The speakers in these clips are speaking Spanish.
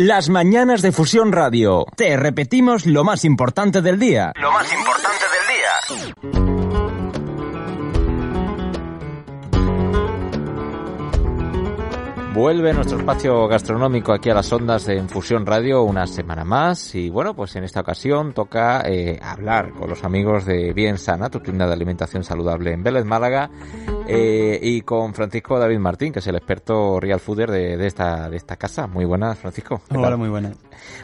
Las mañanas de Fusión Radio. Te repetimos lo más importante del día. Lo más importante del día. Vuelve nuestro espacio gastronómico aquí a las ondas de Infusión Radio una semana más y bueno, pues en esta ocasión toca eh, hablar con los amigos de Bien Sana, tu tienda de alimentación saludable en Vélez, Málaga eh, y con Francisco David Martín, que es el experto real fooder de, de esta, de esta casa. Muy buenas, Francisco. Hola, muy buenas.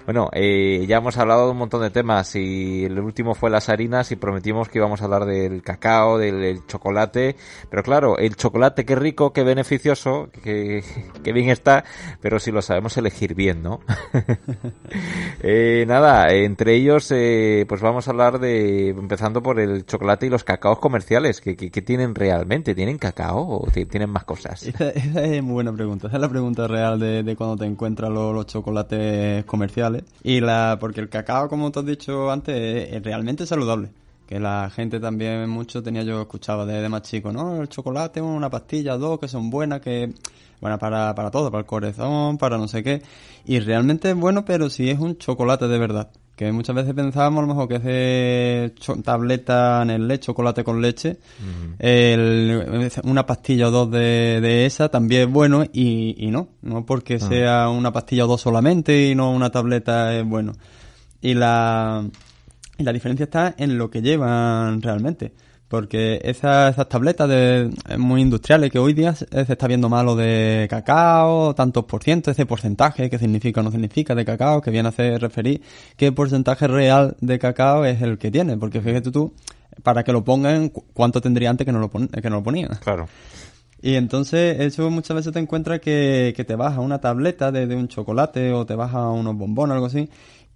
Bueno, eh, ya hemos hablado de un montón de temas y el último fue las harinas y prometimos que íbamos a hablar del cacao, del, del chocolate, pero claro, el chocolate qué rico, qué beneficioso, qué, qué bien está, pero si lo sabemos elegir bien, ¿no? eh, nada, entre ellos, eh, pues vamos a hablar de, empezando por el chocolate y los cacaos comerciales, que, que, que tienen realmente, ¿tienen cacao o tienen más cosas? Esa, es muy buena pregunta, esa es la pregunta real de, de cuando te encuentras los, chocolates comerciales. Y la porque el cacao como te has dicho antes es, es realmente saludable. Que la gente también mucho tenía yo escuchaba desde más chico no el chocolate una pastilla dos que son buenas que bueno para para todo para el corazón para no sé qué. Y realmente es bueno pero si es un chocolate de verdad que muchas veces pensábamos a lo mejor que es de tableta en el leche, chocolate con leche, uh -huh. el, una pastilla o dos de, de, esa también es bueno y, y no, no porque -huh. sea una pastilla o dos solamente y no una tableta es bueno. Y la, y la diferencia está en lo que llevan realmente. Porque esas, esas tabletas de, muy industriales que hoy día se está viendo malo de cacao, tantos por ciento, ese porcentaje, qué significa o no significa de cacao, que viene a hacer referir qué porcentaje real de cacao es el que tiene. Porque fíjate tú, para que lo pongan, cuánto tendría antes que no lo, pon que no lo ponían. Claro. Y entonces eso muchas veces te encuentras que, que te baja una tableta de, de un chocolate o te baja unos bombones o algo así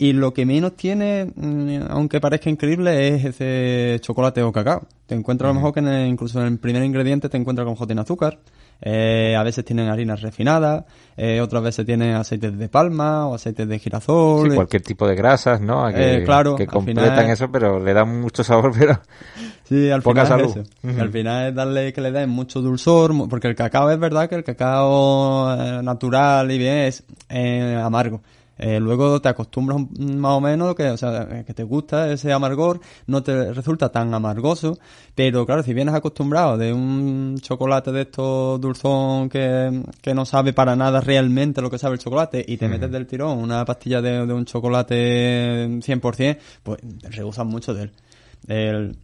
y lo que menos tiene, mm, aunque parezca increíble, es ese chocolate o cacao. Te encuentras a lo mejor que en el, incluso en el primer ingrediente te encuentras con tiene azúcar. Eh, a veces tienen harinas refinadas, eh, otras veces tienen aceites de palma o aceites de girasol. Sí, cualquier tipo de grasas, ¿no? Que, eh, claro, que completan final... eso, pero le dan mucho sabor, pero sí, al poca final salud. Es eso. Uh -huh. Al final es darle que le den mucho dulzor, porque el cacao es verdad que el cacao eh, natural y bien es amargo. Eh, luego te acostumbras más o menos, que, o sea, que te gusta ese amargor, no te resulta tan amargoso, pero claro, si vienes acostumbrado de un chocolate de estos dulzón que, que no sabe para nada realmente lo que sabe el chocolate y te mm. metes del tirón una pastilla de, de un chocolate 100%, pues rehusas mucho de él. El,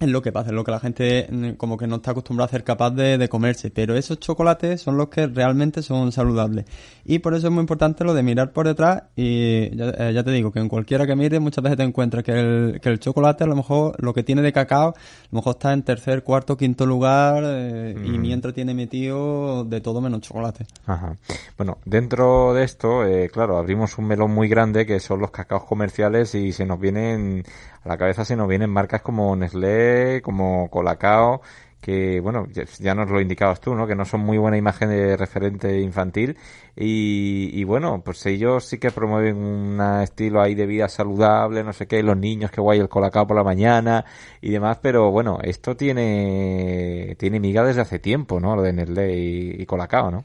es lo que pasa, es lo que la gente mm, como que no está acostumbrada a ser capaz de, de, comerse, pero esos chocolates son los que realmente son saludables. Y por eso es muy importante lo de mirar por detrás y ya, eh, ya te digo que en cualquiera que mire muchas veces te encuentras que el, que el chocolate a lo mejor lo que tiene de cacao a lo mejor está en tercer, cuarto, quinto lugar eh, mm. y mientras tiene metido de todo menos chocolate. Ajá. Bueno, dentro de esto, eh, claro, abrimos un melón muy grande que son los cacaos comerciales y se nos vienen a la cabeza se nos vienen marcas como Nestlé, como Colacao, que bueno, ya nos lo indicabas tú, ¿no? Que no son muy buena imagen de referente infantil y, y bueno, pues ellos sí que promueven un estilo ahí de vida saludable, no sé qué, los niños que guay el Colacao por la mañana y demás, pero bueno, esto tiene tiene miga desde hace tiempo, ¿no? Lo de Nestlé y, y Colacao, ¿no?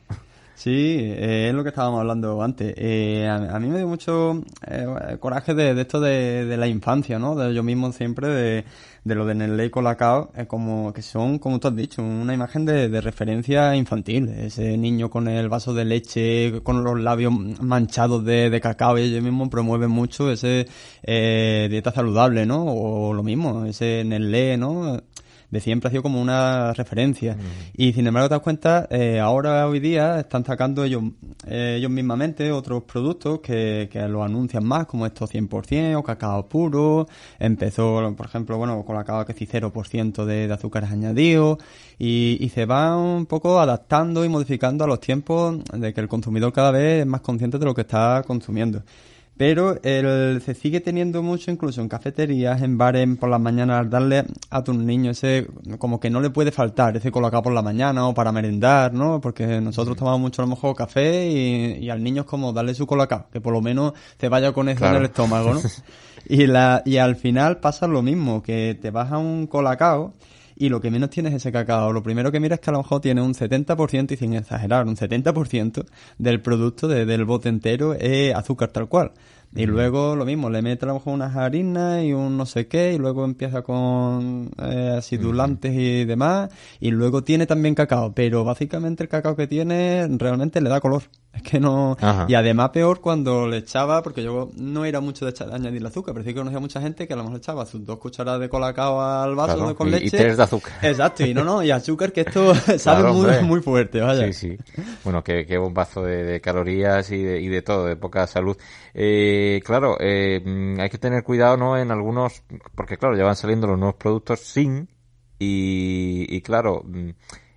Sí, eh, es lo que estábamos hablando antes. Eh, a, a, mí me dio mucho eh, coraje de, de esto de, de, la infancia, ¿no? De yo mismo siempre, de, de lo de Nestlé y Colacao, eh, como que son, como tú has dicho, una imagen de, de, referencia infantil. Ese niño con el vaso de leche, con los labios manchados de, de cacao, ellos mismos promueven mucho ese eh, dieta saludable, ¿no? O lo mismo, ese Nestlé, ¿no? De siempre ha sido como una referencia. Mm. Y sin embargo, te das cuenta, eh, ahora hoy día están sacando ellos, eh, ellos mismamente otros productos que, que lo anuncian más, como estos 100% o cacao puro. Empezó, por ejemplo, bueno, con la cacao que sí 0% de, de azúcares añadidos. Y, y se van un poco adaptando y modificando a los tiempos de que el consumidor cada vez es más consciente de lo que está consumiendo pero el, se sigue teniendo mucho incluso en cafeterías, en bares por las mañanas, darle a tus niños ese, como que no le puede faltar ese colacao por la mañana o para merendar, ¿no? Porque nosotros tomamos mucho a lo mejor café y, y al niño es como darle su colacao, que por lo menos se vaya con eso claro. en el estómago, ¿no? y, la, y al final pasa lo mismo, que te vas a un colacao y lo que menos tiene es ese cacao. Lo primero que mira es que a lo mejor tiene un 70% y sin exagerar, un 70% del producto del bote entero es azúcar tal cual. Y luego lo mismo, le mete a lo mejor unas harinas y un no sé qué, y luego empieza con eh, acidulantes y demás, y luego tiene también cacao, pero básicamente el cacao que tiene realmente le da color. Es que no... Y además peor cuando le echaba, porque yo no era mucho de echar, añadir azúcar, pero sí que conocía mucha gente que a lo mejor echaba sus dos cucharadas de colacao al vaso de con leche. Y tres de azúcar. Exacto, y no, no, y azúcar que esto sabe muy, muy fuerte, vaya. Sí, sí. Bueno, qué, qué bombazo de, de calorías y de, y de todo, de poca salud. Eh, claro, eh, mm, hay que tener cuidado, ¿no? En algunos, porque claro, ya van saliendo los nuevos productos sin, y, y claro, mm,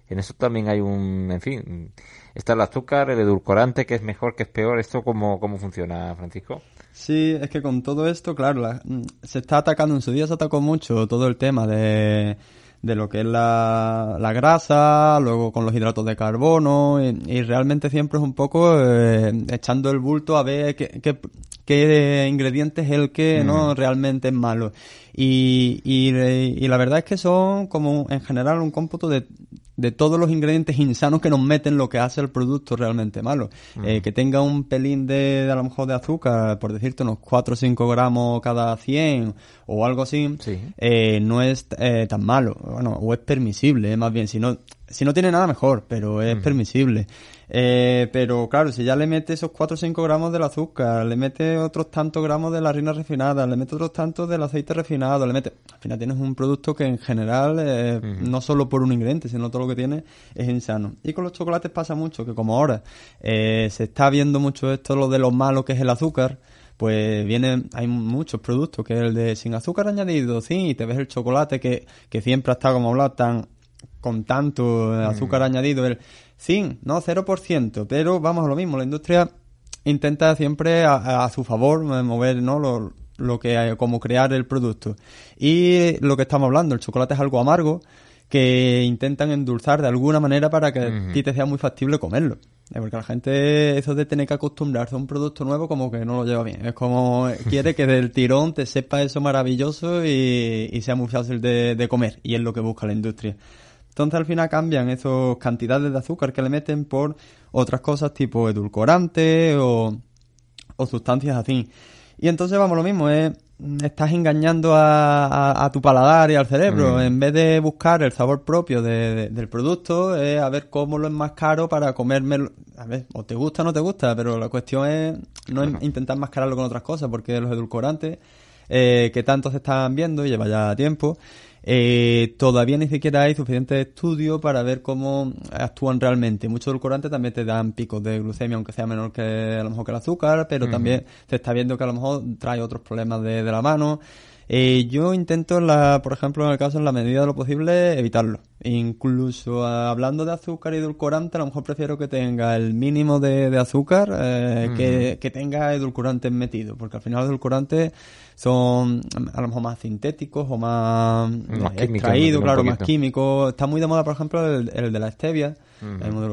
en eso también hay un, en fin, está el azúcar, el edulcorante, que es mejor, que es peor. ¿Esto cómo, cómo funciona, Francisco? Sí, es que con todo esto, claro, mm, se está atacando, en su día se atacó mucho todo el tema de, de lo que es la, la grasa, luego con los hidratos de carbono, y, realmente siempre es un poco eh, echando el bulto a ver qué, qué, qué ingrediente es el que no mm. realmente es malo. Y, y, y, la verdad es que son como en general un cómputo de, de todos los ingredientes insanos que nos meten lo que hace el producto realmente malo. Eh, que tenga un pelín de, a lo mejor de azúcar, por decirte unos 4 o 5 gramos cada 100 o algo así, eh, no es eh, tan malo. Bueno, o es permisible, más bien. Si no, si no tiene nada mejor, pero es permisible. Eh, pero claro, si ya le mete esos 4 o 5 gramos del azúcar, le mete otros tantos gramos de la harina refinada, le mete otros tantos del aceite refinado, le mete... Al final tienes un producto que en general, eh, no solo por un ingrediente, sino todo lo que tiene, es insano. Y con los chocolates pasa mucho, que como ahora eh, se está viendo mucho esto, lo de lo malo que es el azúcar, pues vienen, hay muchos productos, que es el de sin azúcar añadido, sí, y te ves el chocolate que, que siempre ha estado como hablado tan con tanto azúcar añadido, el Sí, no, 0%, pero vamos a lo mismo, la industria intenta siempre a, su favor eh, mover ¿no? lo, lo que hay, como crear el producto. Y lo que estamos hablando, el chocolate es algo amargo que intentan endulzar de alguna manera para que a ti te sea muy factible comerlo. Eh, porque la gente, eso de tener que acostumbrarse a un producto nuevo, como que no lo lleva bien. Es como quiere que del tirón te sepa eso maravilloso y, sea muy fácil de, de comer. Y es lo que busca la industria. Entonces al final cambian esas cantidades de azúcar que le meten por otras cosas tipo edulcorante o, sustancias así. Y entonces vamos lo mismo, es estás engañando a, tu paladar y al cerebro. Mm. En vez de buscar el sabor propio del producto, es a ver cómo lo es más caro para comerme. A ver, o te gusta o no te gusta, pero la cuestión es no intentar mascararlo con otras cosas, porque los edulcorantes eh, que tanto se están viendo lleva ya tiempo, eh, todavía ni siquiera hay suficiente estudio para ver cómo actúan realmente. Muchos edulcorantes también te dan picos de glucemia, aunque sea menor que a lo mejor que el azúcar, pero también se está viendo que a lo mejor trae otros problemas de, de la mano. Eh, yo intento, la, por ejemplo, en el caso, en la medida de lo posible, evitarlo. Incluso hablando de azúcar y edulcorante, a lo mejor prefiero que tenga el mínimo de, azúcar eh, que, que, tenga edulcorantes metidos, porque al final los edulcorantes son a lo mejor más sintéticos o más, más extraídos, claro, más químicos. Está muy de moda, por ejemplo, el, el de la stevia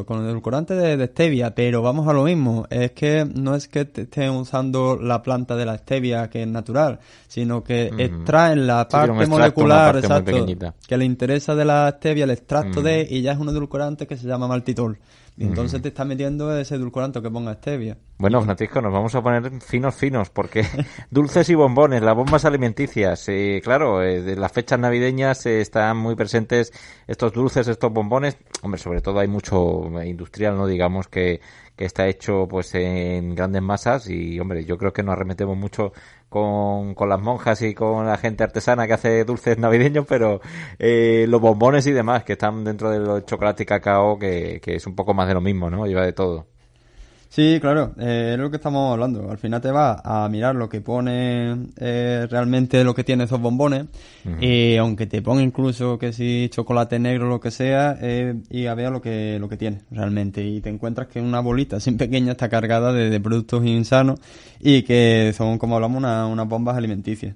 con el edulcorante de, stevia, pero vamos a lo mismo, es que no es que estén usando la planta de la stevia que es natural, sino que extraen la parte molecular exacto, que le interesa de la stevia, el extracto de, y ya es un edulcorante que se llama maltitol. Y entonces te está metiendo ese edulcorante que ponga stevia. Bueno, Francisco, nos vamos a poner finos, finos, porque dulces y bombones, las bombas alimenticias. Eh, claro, eh, de las fechas navideñas eh, están muy presentes estos dulces, estos bombones. Hombre, sobre todo hay mucho industrial, ¿no? Digamos que, que está hecho pues en grandes masas y, hombre, yo creo que nos arremetemos mucho con, con las monjas y con la gente artesana que hace dulces navideños, pero eh, los bombones y demás que están dentro del chocolate y cacao, que, que es un poco más de lo mismo, ¿no? Lleva de todo. Sí, claro, eh, es lo que estamos hablando. Al final te vas a mirar lo que pone eh, realmente lo que tiene esos bombones y aunque te ponga incluso que si chocolate negro o lo que sea eh, y a ver lo que lo que tiene realmente y te encuentras que una bolita así pequeña está cargada de, productos insanos y que son como hablamos unas bombas alimenticias.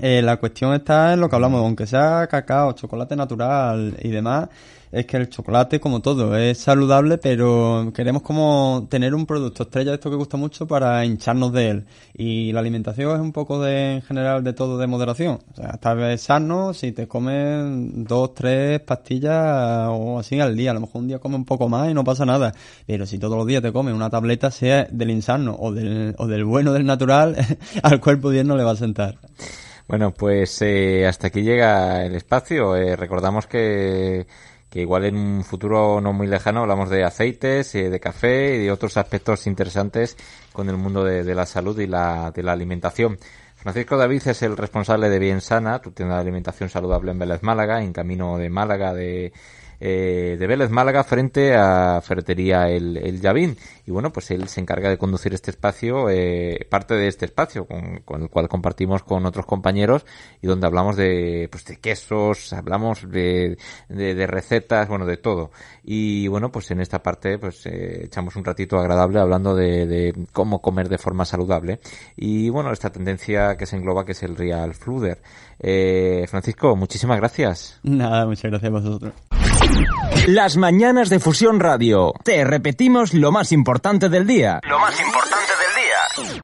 Eh, la cuestión está en lo que hablamos, aunque sea cacao, chocolate natural y demás, es que el chocolate, como todo, es saludable, pero queremos como tener un producto estrella de esto que gusta mucho para hincharnos de él. Y la alimentación es un poco de, en general, de todo de moderación. O sea, tal vez sano si te comes dos, tres pastillas o así al día. A lo mejor un día comes un poco más y no pasa nada. Pero si todos los días te comes una tableta, sea del insano o del, o del bueno del natural, al cuerpo bien no le va a sentar. Bueno, pues eh, hasta aquí llega el espacio. Eh, recordamos que que igual en un futuro no muy lejano hablamos de aceites, eh, de café y de otros aspectos interesantes con el mundo de, la salud y la, de la alimentación. Francisco David es el responsable de Bien Sana, tu tienda alimentación saludable en Vélez Málaga, en camino de Málaga de eh, de Vélez Málaga frente a Ferretería El, el Llavín. Y bueno, pues él se encarga de conducir este espacio, eh, parte de este espacio con, el cual compartimos con otros compañeros y donde hablamos de, pues de quesos, hablamos de, de, recetas, bueno, de todo. Y bueno, pues en esta parte pues eh, echamos un ratito agradable hablando de, de cómo comer de forma saludable. Y bueno, esta tendencia que se engloba que es el Real Fluder. Eh, Francisco, muchísimas gracias. Nada, muchas gracias a vosotros. Las mañanas de Fusión Radio. Te repetimos lo más importante del día. Lo más importante del día.